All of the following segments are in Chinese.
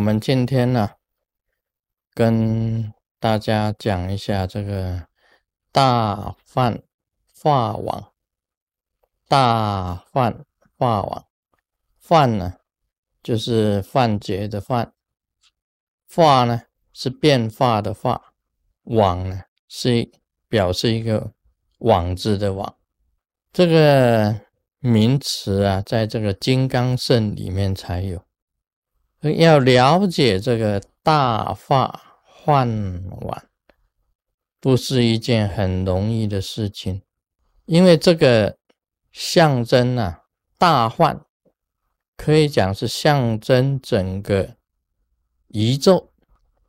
我们今天呢，跟大家讲一下这个大梵化王。大梵化王，梵呢就是幻觉的幻，化呢是变化的化，网呢是表示一个网字的网。这个名词啊，在这个金刚圣里面才有。要了解这个大化幻网，不是一件很容易的事情，因为这个象征啊，大幻可以讲是象征整个宇宙，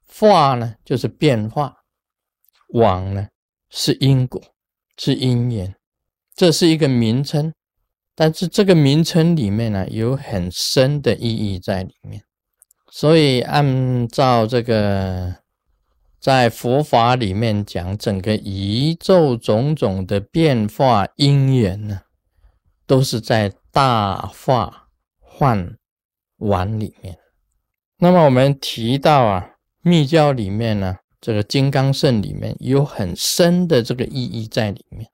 化呢就是变化，网呢是因果，是因缘，这是一个名称，但是这个名称里面呢，有很深的意义在里面。所以，按照这个在佛法里面讲，整个宇宙种种的变化因缘呢，都是在大化幻丸里面。那么，我们提到啊，密教里面呢，这个金刚圣里面有很深的这个意义在里面，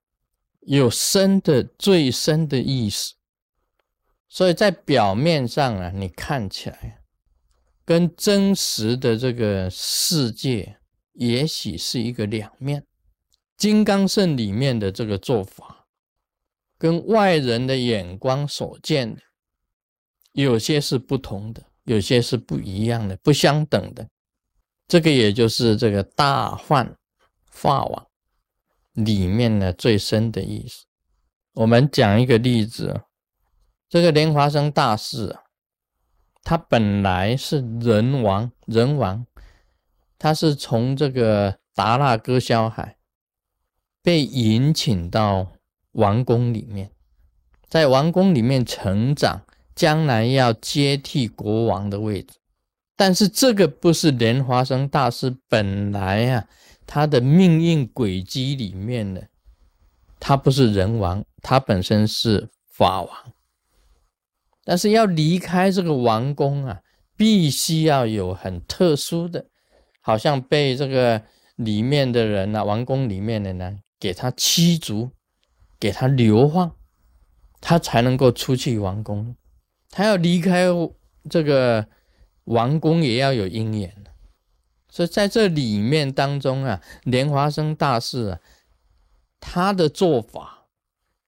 有深的最深的意思。所以在表面上啊，你看起来。跟真实的这个世界，也许是一个两面。金刚圣里面的这个做法，跟外人的眼光所见的，有些是不同的，有些是不一样的，不相等的。这个也就是这个大幻化网里面的最深的意思。我们讲一个例子，这个莲华生大师啊。他本来是人王，人王，他是从这个达那哥肖海被引请到王宫里面，在王宫里面成长，将来要接替国王的位置。但是这个不是莲花生大师本来啊，他的命运轨迹里面的，他不是人王，他本身是法王。但是要离开这个王宫啊，必须要有很特殊的，好像被这个里面的人呢，王宫里面的呢，给他驱逐，给他流放，他才能够出去王宫。他要离开这个王宫，也要有因缘。所以在这里面当中啊，莲华生大师啊，他的做法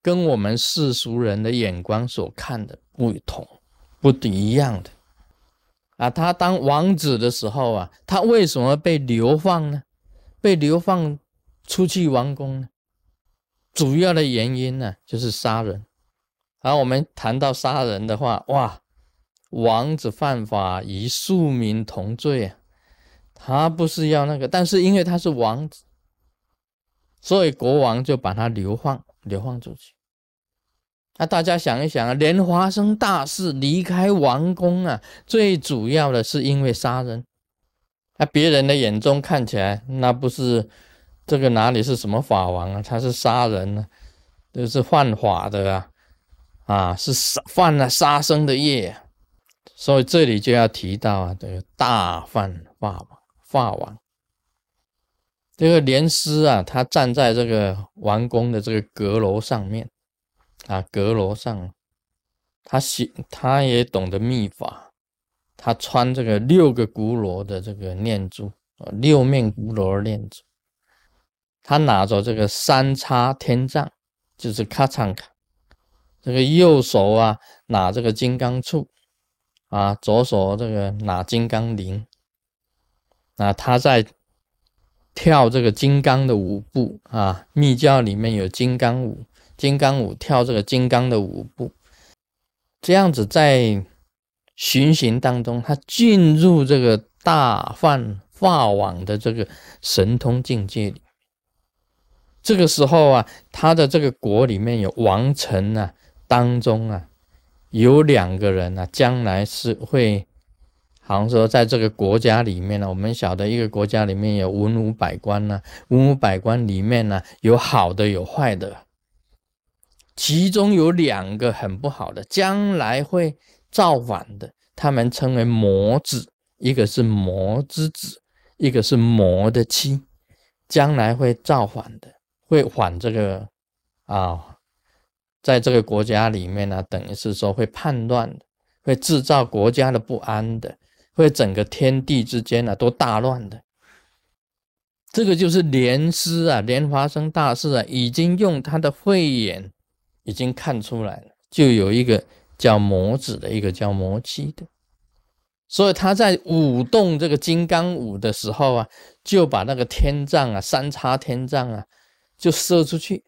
跟我们世俗人的眼光所看的。不同，不一样的啊！他当王子的时候啊，他为什么被流放呢？被流放出去王宫呢？主要的原因呢，就是杀人。而我们谈到杀人的话，哇，王子犯法与庶民同罪啊！他不是要那个，但是因为他是王子，所以国王就把他流放，流放出去。那大家想一想啊，莲花生大士离开王宫啊，最主要的是因为杀人。那别人的眼中看起来，那不是这个哪里是什么法王啊？他是杀人呢，这是犯法的啊，啊，是杀犯了杀生的业。所以这里就要提到啊，这个大犯法王，法王。这个莲师啊，他站在这个王宫的这个阁楼上面。啊，阁楼上，他写，他也懂得秘法，他穿这个六个鼓楼的这个念珠，六面鼓楼念珠，他拿着这个三叉天杖，就是咔嚓卡，这个右手啊拿这个金刚杵，啊，左手这个拿金刚铃，啊，他在跳这个金刚的舞步啊，密教里面有金刚舞。金刚舞跳这个金刚的舞步，这样子在巡行当中，他进入这个大梵化网的这个神通境界里。这个时候啊，他的这个国里面有王臣啊，当中啊有两个人啊，将来是会，好像说在这个国家里面呢，我们晓得一个国家里面有文武百官呢，文武百官里面呢有好的有坏的。其中有两个很不好的，将来会造反的，他们称为魔子。一个是魔之子，一个是魔的妻，将来会造反的，会反这个啊，在这个国家里面呢，等于是说会叛乱的，会制造国家的不安的，会整个天地之间呢都大乱的。这个就是莲师啊，莲华生大师啊，已经用他的慧眼已经看出来了，就有一个叫魔子的，一个叫魔妻的。所以他在舞动这个金刚舞的时候啊，就把那个天杖啊，三叉天杖啊，就射出去，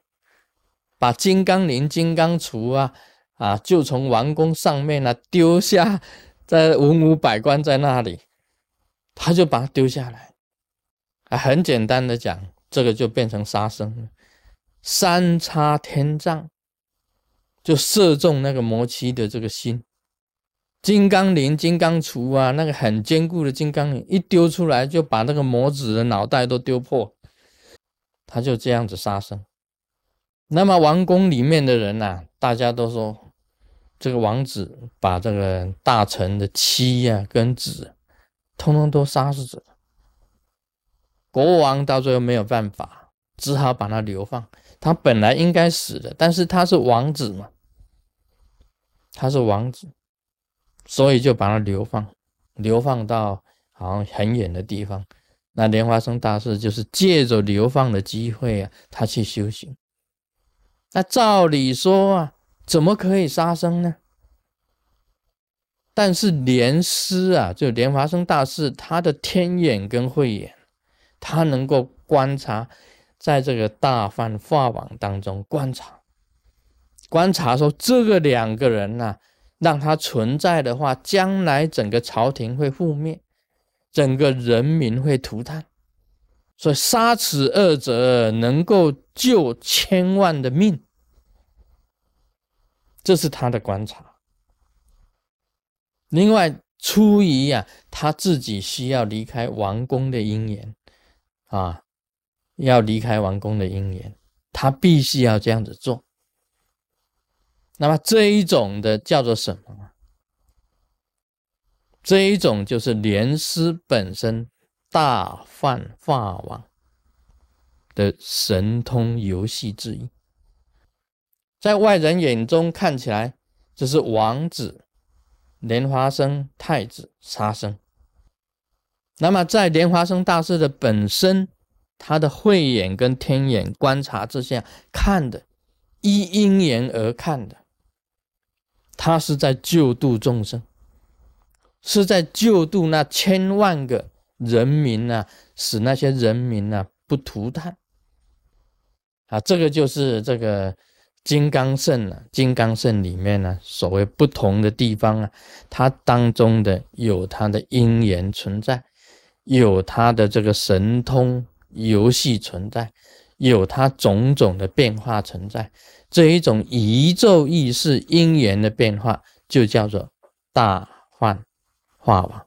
把金刚铃、金刚杵啊，啊，就从王宫上面呢丢下，在文武百官在那里，他就把它丢下来，啊，很简单的讲，这个就变成杀生了，三叉天杖就射中那个魔妻的这个心。金刚铃、金刚杵啊，那个很坚固的金刚铃一丢出来，就把那个魔子的脑袋都丢破。他就这样子杀生。那么王宫里面的人呐，大家都说这个王子把这个大臣的妻呀跟子，通通都杀死。国王到最后没有办法，只好把他流放。他本来应该死的，但是他是王子嘛，他是王子。所以就把他流放，流放到好像很远的地方。那莲花生大师就是借着流放的机会啊，他去修行。那照理说啊，怎么可以杀生呢？但是莲师啊，就莲花生大师，他的天眼跟慧眼，他能够观察，在这个大梵法网当中观察，观察说这个两个人呐。让他存在的话，将来整个朝廷会覆灭，整个人民会涂炭，所以杀此二者能够救千万的命，这是他的观察。另外，出于呀，他自己需要离开王宫的因缘啊，要离开王宫的因缘，他必须要这样子做。那么这一种的叫做什么？这一种就是莲师本身大梵法王的神通游戏之一，在外人眼中看起来，这是王子莲花生太子杀生。那么在莲花生大师的本身，他的慧眼跟天眼观察之下看的，依因缘而看的。他是在救度众生，是在救度那千万个人民呐，使那些人民呐不涂炭啊！这个就是这个金刚圣啊，金刚圣里面呢，所谓不同的地方啊，它当中的有它的因缘存在，有它的这个神通游戏存在，有它种种的变化存在。这一种宇宙意识因缘的变化，就叫做大幻化网。